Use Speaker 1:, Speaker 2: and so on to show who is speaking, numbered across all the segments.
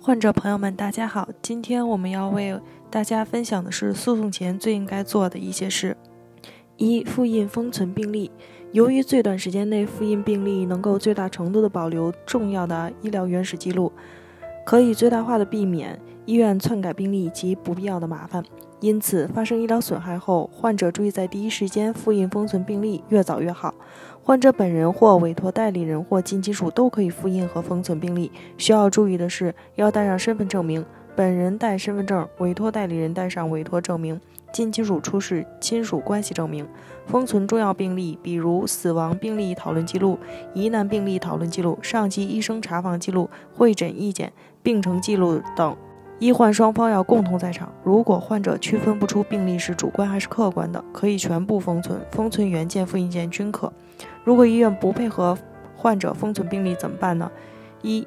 Speaker 1: 患者朋友们，大家好，今天我们要为大家分享的是诉讼前最应该做的一些事。一、复印封存病历。由于最短时间内复印病历能够最大程度的保留重要的医疗原始记录，可以最大化的避免医院篡改病历及不必要的麻烦。因此，发生医疗损害后，患者注意在第一时间复印封存病历，越早越好。患者本人或委托代理人或近亲属都可以复印和封存病历。需要注意的是，要带上身份证明，本人带身份证，委托代理人带上委托证明，近亲属出示亲属关系证明。封存重要病历，比如死亡病历讨论记录、疑难病历讨论记录、上级医生查房记录、会诊意见、病程记录等。医患双方要共同在场。如果患者区分不出病历是主观还是客观的，可以全部封存，封存原件、复印件均可。如果医院不配合患者封存病历怎么办呢？一、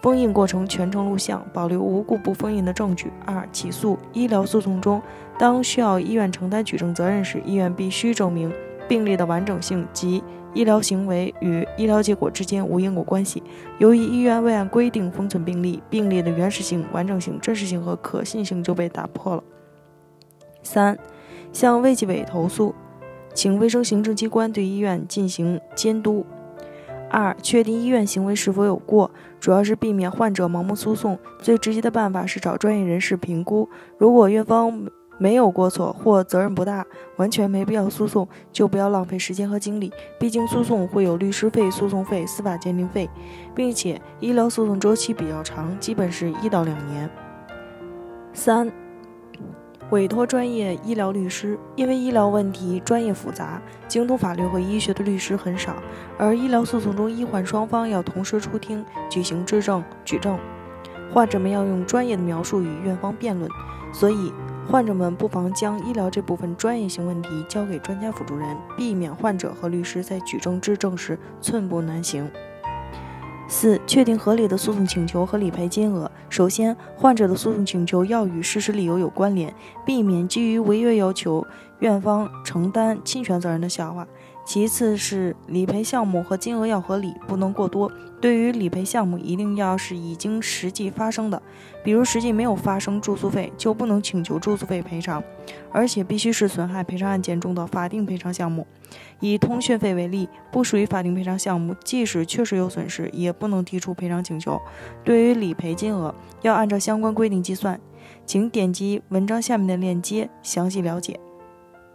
Speaker 1: 封印过程全程录像，保留无故不封印的证据。二、起诉。医疗诉讼中，当需要医院承担举证责任时，医院必须证明病例的完整性及。医疗行为与医疗结果之间无因果关系。由于医院未按规定封存病例，病例的原始性、完整性、真实性和可信性就被打破了。三、向卫计委投诉，请卫生行政机关对医院进行监督。二、确定医院行为是否有过，主要是避免患者盲目诉讼。最直接的办法是找专业人士评估。如果院方没有过错或责任不大，完全没必要诉讼，就不要浪费时间和精力。毕竟诉讼会有律师费、诉讼费、司法鉴定费，并且医疗诉讼周期比较长，基本是一到两年。三、委托专业医疗律师，因为医疗问题专业复杂，精通法律和医学的律师很少，而医疗诉讼中医患双方要同时出庭举行质证、举证，患者们要用专业的描述与院方辩论，所以。患者们不妨将医疗这部分专业性问题交给专家辅助人，避免患者和律师在举证质证时寸步难行。四、确定合理的诉讼请求和理赔金额。首先，患者的诉讼请求要与事实理由有关联，避免基于违约要求院方承担侵权责任的笑话。其次是理赔项目和金额要合理，不能过多。对于理赔项目，一定要是已经实际发生的，比如实际没有发生住宿费，就不能请求住宿费赔偿，而且必须是损害赔偿案件中的法定赔偿项目。以通讯费为例，不属于法定赔偿项目，即使确实有损失，也不能提出赔偿请求。对于理赔金额，要按照相关规定计算，请点击文章下面的链接详细了解。